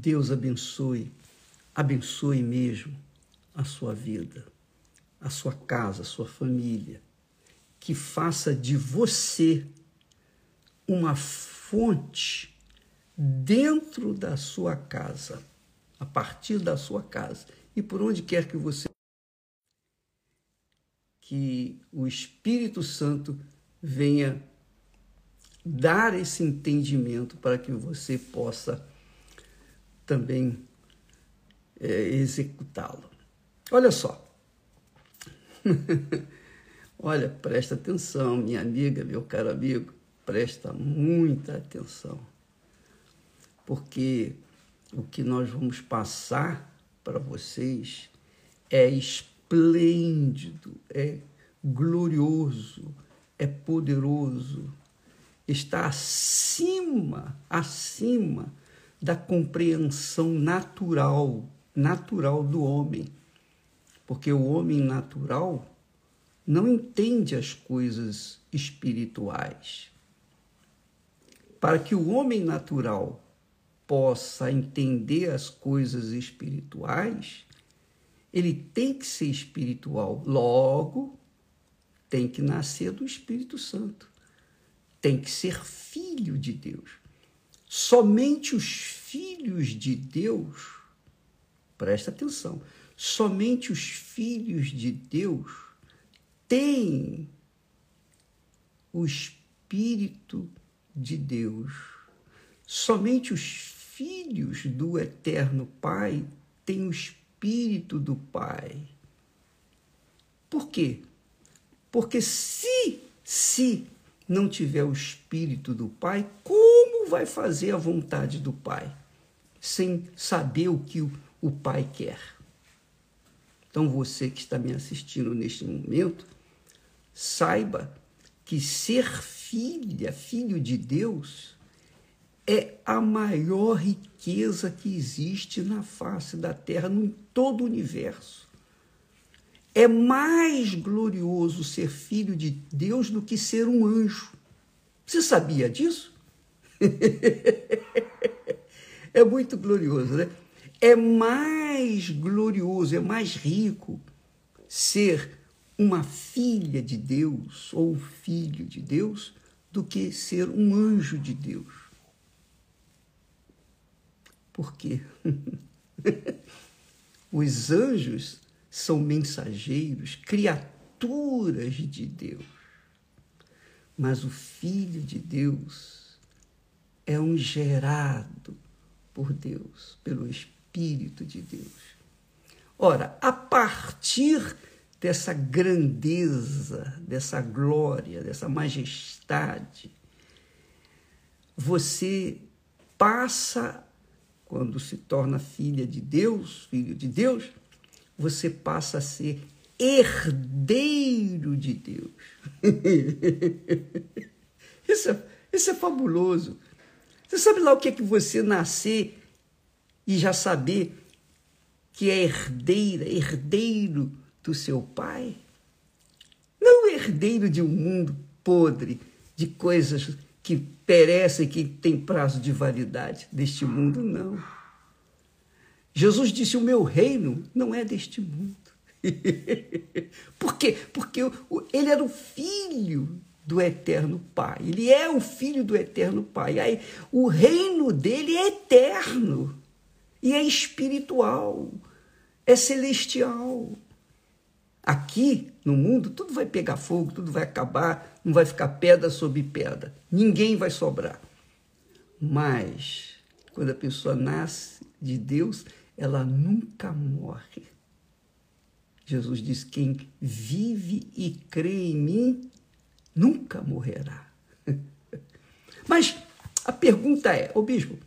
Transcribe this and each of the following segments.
Deus abençoe, abençoe mesmo a sua vida, a sua casa, a sua família, que faça de você uma fonte dentro da sua casa, a partir da sua casa e por onde quer que você que o Espírito Santo venha dar esse entendimento para que você possa também é, executá-lo. Olha só. Olha, presta atenção, minha amiga, meu caro amigo, presta muita atenção. Porque o que nós vamos passar para vocês é esplêndido, é glorioso, é poderoso, está acima, acima da compreensão natural, natural do homem. Porque o homem natural não entende as coisas espirituais. Para que o homem natural possa entender as coisas espirituais, ele tem que ser espiritual. Logo, tem que nascer do Espírito Santo. Tem que ser filho de Deus. Somente os filhos de Deus, presta atenção, somente os filhos de Deus têm o Espírito de Deus. Somente os filhos do Eterno Pai têm o Espírito do Pai. Por quê? Porque se, se não tiver o Espírito do Pai, como vai fazer a vontade do Pai? Sem saber o que o, Pai quer. Então, você que está me assistindo neste momento, saiba que ser filha, filho de Deus, é a maior riqueza que existe na face da terra, em todo o universo. É mais glorioso ser filho de Deus do que ser um anjo. Você sabia disso? é muito glorioso, né? É mais glorioso, é mais rico ser uma filha de Deus ou um filho de Deus do que ser um anjo de Deus. Por quê? Os anjos são mensageiros, criaturas de Deus. Mas o Filho de Deus é um gerado por Deus, pelo Espírito de Deus. Ora, a partir dessa grandeza, dessa glória, dessa majestade, você passa, quando se torna filha de Deus, filho de Deus, você passa a ser herdeiro de Deus. isso, é, isso é fabuloso. Você sabe lá o que é que você nascer e já saber que é herdeira, herdeiro do seu pai? Não herdeiro de um mundo podre, de coisas que perecem, que tem prazo de validade. Deste mundo, não. Jesus disse: O meu reino não é deste mundo. Por quê? Porque ele era o filho do eterno Pai. Ele é o filho do eterno Pai. Aí, o reino dele é eterno e é espiritual, é celestial. Aqui no mundo, tudo vai pegar fogo, tudo vai acabar, não vai ficar pedra sobre pedra. Ninguém vai sobrar. Mas, quando a pessoa nasce de Deus, ela nunca morre. Jesus diz: quem vive e crê em mim nunca morrerá. Mas a pergunta é, ô bispo,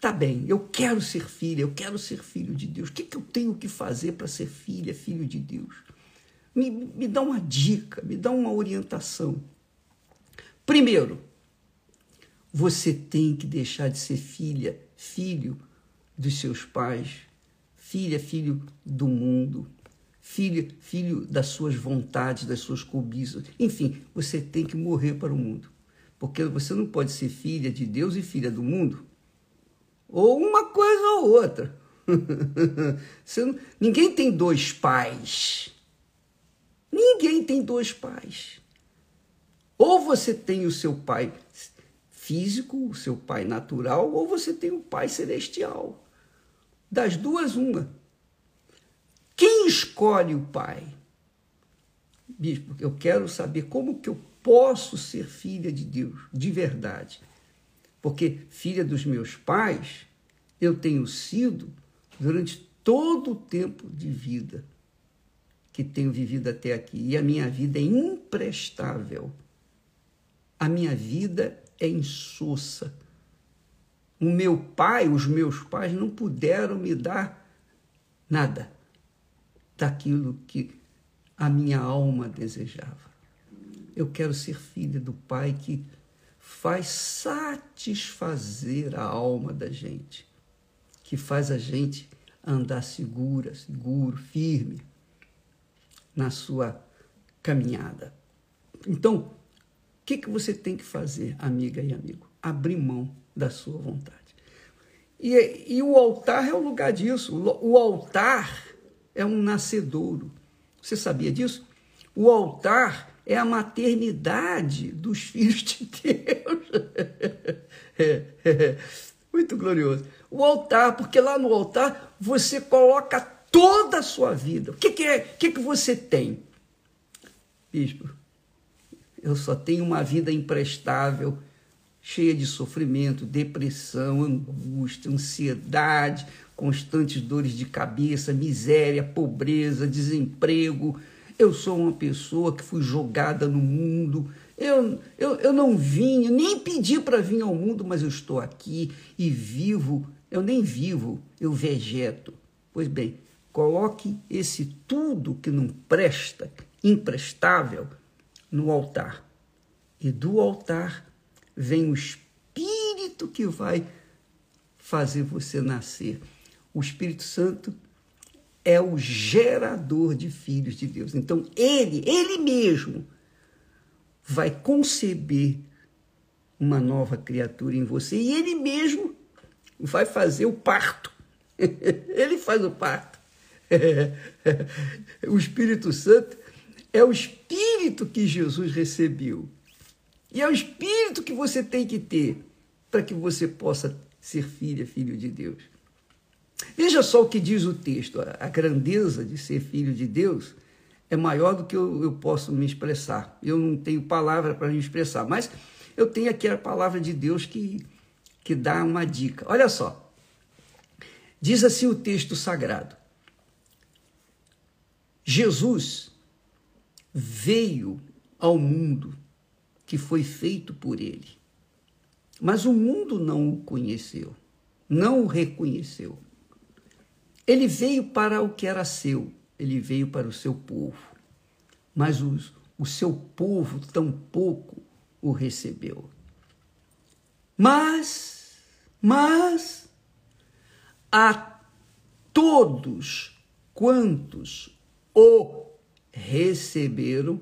tá bem, eu quero ser filha, eu quero ser filho de Deus. O que, que eu tenho que fazer para ser filha, filho de Deus? Me, me dá uma dica, me dá uma orientação. Primeiro, você tem que deixar de ser filha, filho dos seus pais, filha, filho do mundo, filho, filho das suas vontades, das suas cobiças. Enfim, você tem que morrer para o mundo. Porque você não pode ser filha de Deus e filha do mundo. ou uma coisa ou outra. Não, ninguém tem dois pais. Ninguém tem dois pais. Ou você tem o seu pai físico, o seu pai natural, ou você tem o pai celestial. Das duas, uma. Quem escolhe o pai? Bispo, eu quero saber como que eu posso ser filha de Deus, de verdade. Porque filha dos meus pais, eu tenho sido durante todo o tempo de vida que tenho vivido até aqui. E a minha vida é imprestável. A minha vida é insossa. O meu pai, os meus pais não puderam me dar nada daquilo que a minha alma desejava. Eu quero ser filha do Pai que faz satisfazer a alma da gente, que faz a gente andar segura, seguro, firme na sua caminhada. Então, o que, que você tem que fazer, amiga e amigo? Abrir mão da sua vontade. E, e o altar é o lugar disso. O altar é um nascedouro. Você sabia disso? O altar é a maternidade dos filhos de Deus. É, é, muito glorioso. O altar, porque lá no altar você coloca toda a sua vida. O que, que é? O que, que você tem? Bispo, eu só tenho uma vida imprestável, cheia de sofrimento, depressão, angústia, ansiedade, constantes dores de cabeça, miséria, pobreza, desemprego. Eu sou uma pessoa que fui jogada no mundo. Eu, eu, eu não vim, nem pedi para vir ao mundo, mas eu estou aqui e vivo. Eu nem vivo, eu vegeto. Pois bem, coloque esse tudo que não presta, imprestável, no altar. E do altar vem o Espírito que vai fazer você nascer o Espírito Santo é o gerador de filhos de Deus. Então, ele, ele mesmo, vai conceber uma nova criatura em você e ele mesmo vai fazer o parto. ele faz o parto. o Espírito Santo é o Espírito que Jesus recebeu. E é o Espírito que você tem que ter para que você possa ser filha, filho de Deus. Veja só o que diz o texto: a grandeza de ser filho de Deus é maior do que eu, eu posso me expressar. Eu não tenho palavra para me expressar, mas eu tenho aqui a palavra de Deus que, que dá uma dica. Olha só. Diz assim o texto sagrado: Jesus veio ao mundo que foi feito por ele, mas o mundo não o conheceu, não o reconheceu. Ele veio para o que era seu, ele veio para o seu povo, mas os, o seu povo tampouco o recebeu. Mas, mas, a todos quantos o receberam,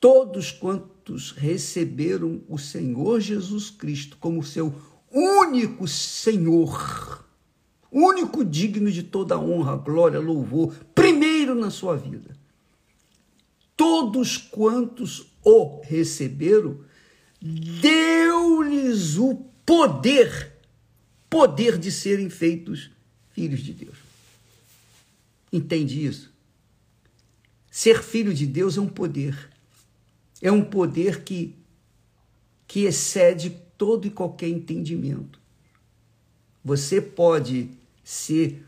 todos quantos receberam o Senhor Jesus Cristo como seu único Senhor, único digno de toda honra, glória, louvor, primeiro na sua vida. Todos quantos o receberam, deu-lhes o poder, poder de serem feitos filhos de Deus. Entende isso? Ser filho de Deus é um poder. É um poder que, que excede todo e qualquer entendimento. Você pode ser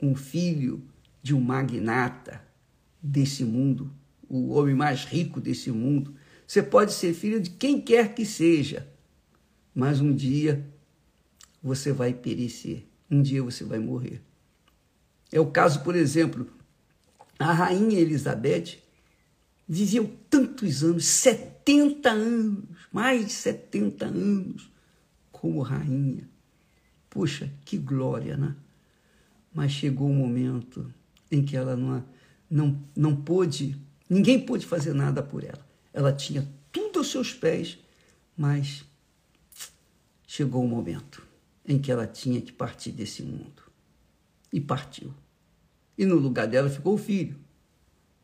um filho de um magnata desse mundo, o homem mais rico desse mundo. Você pode ser filho de quem quer que seja, mas um dia você vai perecer, um dia você vai morrer. É o caso, por exemplo, a rainha Elizabeth viveu tantos anos, 70 anos, mais de 70 anos, como rainha. Puxa, que glória, né? Mas chegou um momento em que ela não, não, não pôde, ninguém pôde fazer nada por ela. Ela tinha tudo aos seus pés, mas chegou o um momento em que ela tinha que partir desse mundo. E partiu. E no lugar dela ficou o filho.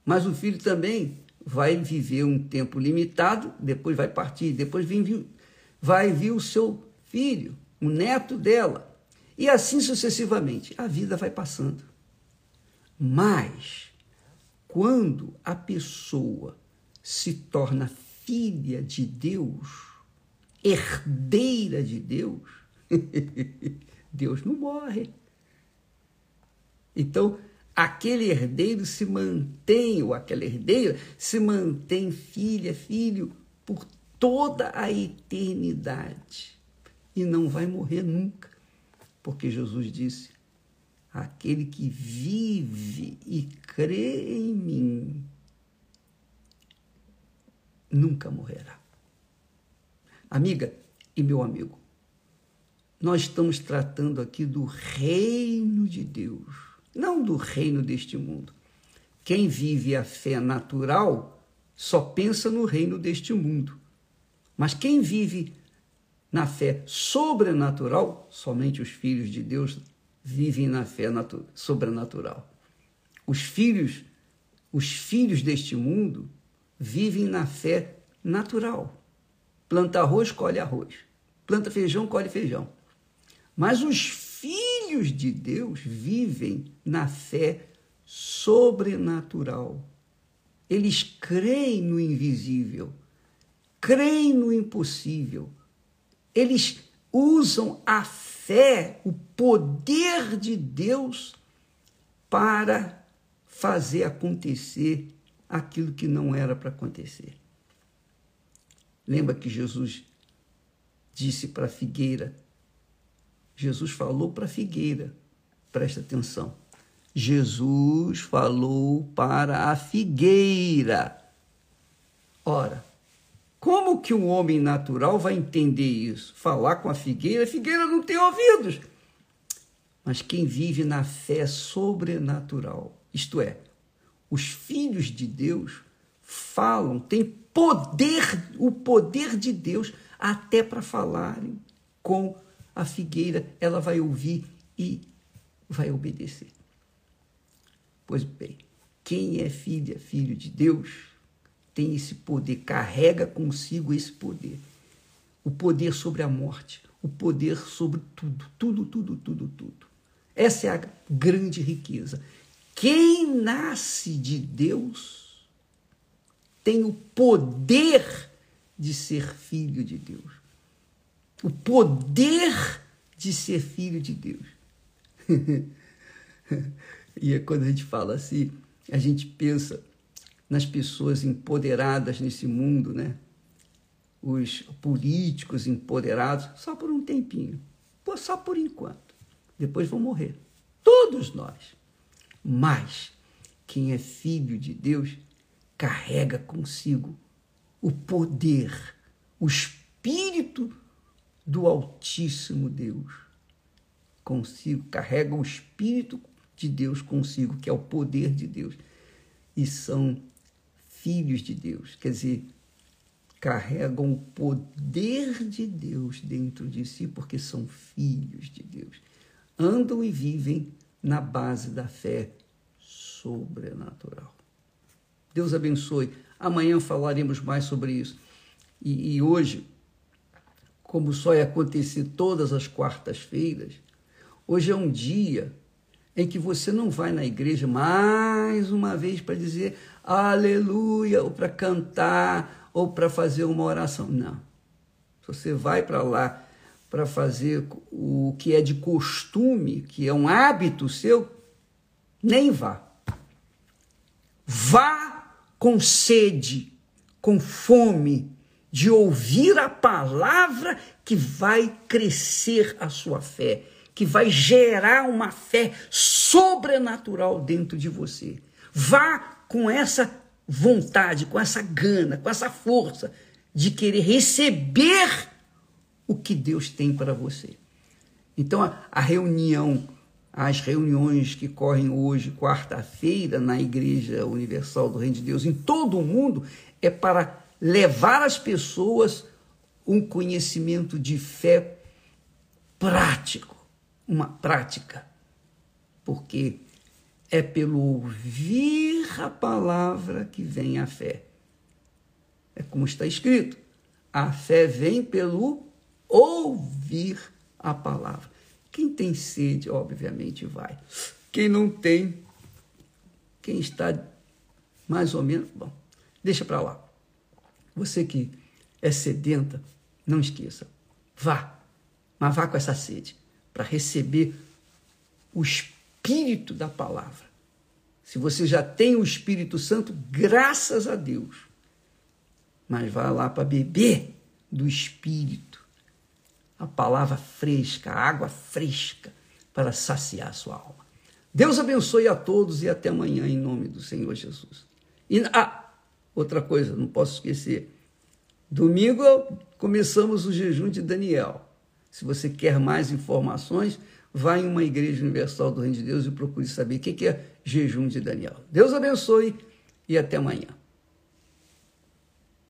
Mas o filho também vai viver um tempo limitado, depois vai partir, depois vem, vai vir o seu filho, o neto dela. E assim sucessivamente. A vida vai passando. Mas, quando a pessoa se torna filha de Deus, herdeira de Deus, Deus não morre. Então, aquele herdeiro se mantém, ou aquela herdeira se mantém filha, filho, por toda a eternidade. E não vai morrer nunca. Porque Jesus disse: aquele que vive e crê em mim nunca morrerá. Amiga e meu amigo, nós estamos tratando aqui do reino de Deus, não do reino deste mundo. Quem vive a fé natural só pensa no reino deste mundo. Mas quem vive na fé sobrenatural, somente os filhos de Deus vivem na fé sobrenatural. Os filhos, os filhos deste mundo vivem na fé natural. Planta arroz, colhe arroz. Planta feijão, colhe feijão. Mas os filhos de Deus vivem na fé sobrenatural. Eles creem no invisível, creem no impossível. Eles usam a fé, o poder de Deus, para fazer acontecer aquilo que não era para acontecer. Lembra que Jesus disse para a figueira? Jesus falou para a figueira, presta atenção. Jesus falou para a figueira. Ora, como que um homem natural vai entender isso? Falar com a figueira, a figueira não tem ouvidos. Mas quem vive na fé sobrenatural, isto é, os filhos de Deus falam, têm poder, o poder de Deus, até para falarem com a figueira, ela vai ouvir e vai obedecer. Pois bem, quem é filha, filho de Deus, tem esse poder, carrega consigo esse poder. O poder sobre a morte, o poder sobre tudo, tudo, tudo, tudo, tudo. Essa é a grande riqueza. Quem nasce de Deus tem o poder de ser filho de Deus. O poder de ser filho de Deus. e é quando a gente fala assim, a gente pensa nas pessoas empoderadas nesse mundo, né? Os políticos empoderados, só por um tempinho, só por enquanto. Depois vão morrer. Todos nós. Mas quem é filho de Deus carrega consigo o poder, o espírito do Altíssimo Deus. Consigo, carrega o espírito de Deus consigo, que é o poder de Deus. E são filhos de Deus, quer dizer, carregam o poder de Deus dentro de si, porque são filhos de Deus. Andam e vivem na base da fé sobrenatural. Deus abençoe. Amanhã falaremos mais sobre isso. E, e hoje, como só ia acontecer todas as quartas-feiras, hoje é um dia em que você não vai na igreja mais uma vez para dizer aleluia, ou para cantar, ou para fazer uma oração. Não. Você vai para lá para fazer o que é de costume, que é um hábito seu, nem vá. Vá com sede, com fome de ouvir a palavra que vai crescer a sua fé, que vai gerar uma fé sobrenatural dentro de você. Vá com essa vontade, com essa gana, com essa força de querer receber o que Deus tem para você. Então, a, a reunião, as reuniões que correm hoje, quarta-feira, na Igreja Universal do Reino de Deus, em todo o mundo, é para levar as pessoas um conhecimento de fé prático, uma prática, porque é pelo ouvir a palavra que vem a fé. É como está escrito: a fé vem pelo ouvir a palavra. Quem tem sede, obviamente, vai. Quem não tem, quem está mais ou menos, bom, deixa para lá. Você que é sedenta, não esqueça. Vá, mas vá com essa sede para receber o espírito da palavra. Se você já tem o Espírito Santo, graças a Deus. Mas vá lá para beber do Espírito. A palavra fresca, a água fresca para saciar a sua alma. Deus abençoe a todos e até amanhã em nome do Senhor Jesus. E ah, outra coisa, não posso esquecer. Domingo começamos o jejum de Daniel. Se você quer mais informações, vá em uma igreja universal do Reino de Deus e procure saber o que é jejum de Daniel. Deus abençoe e até amanhã.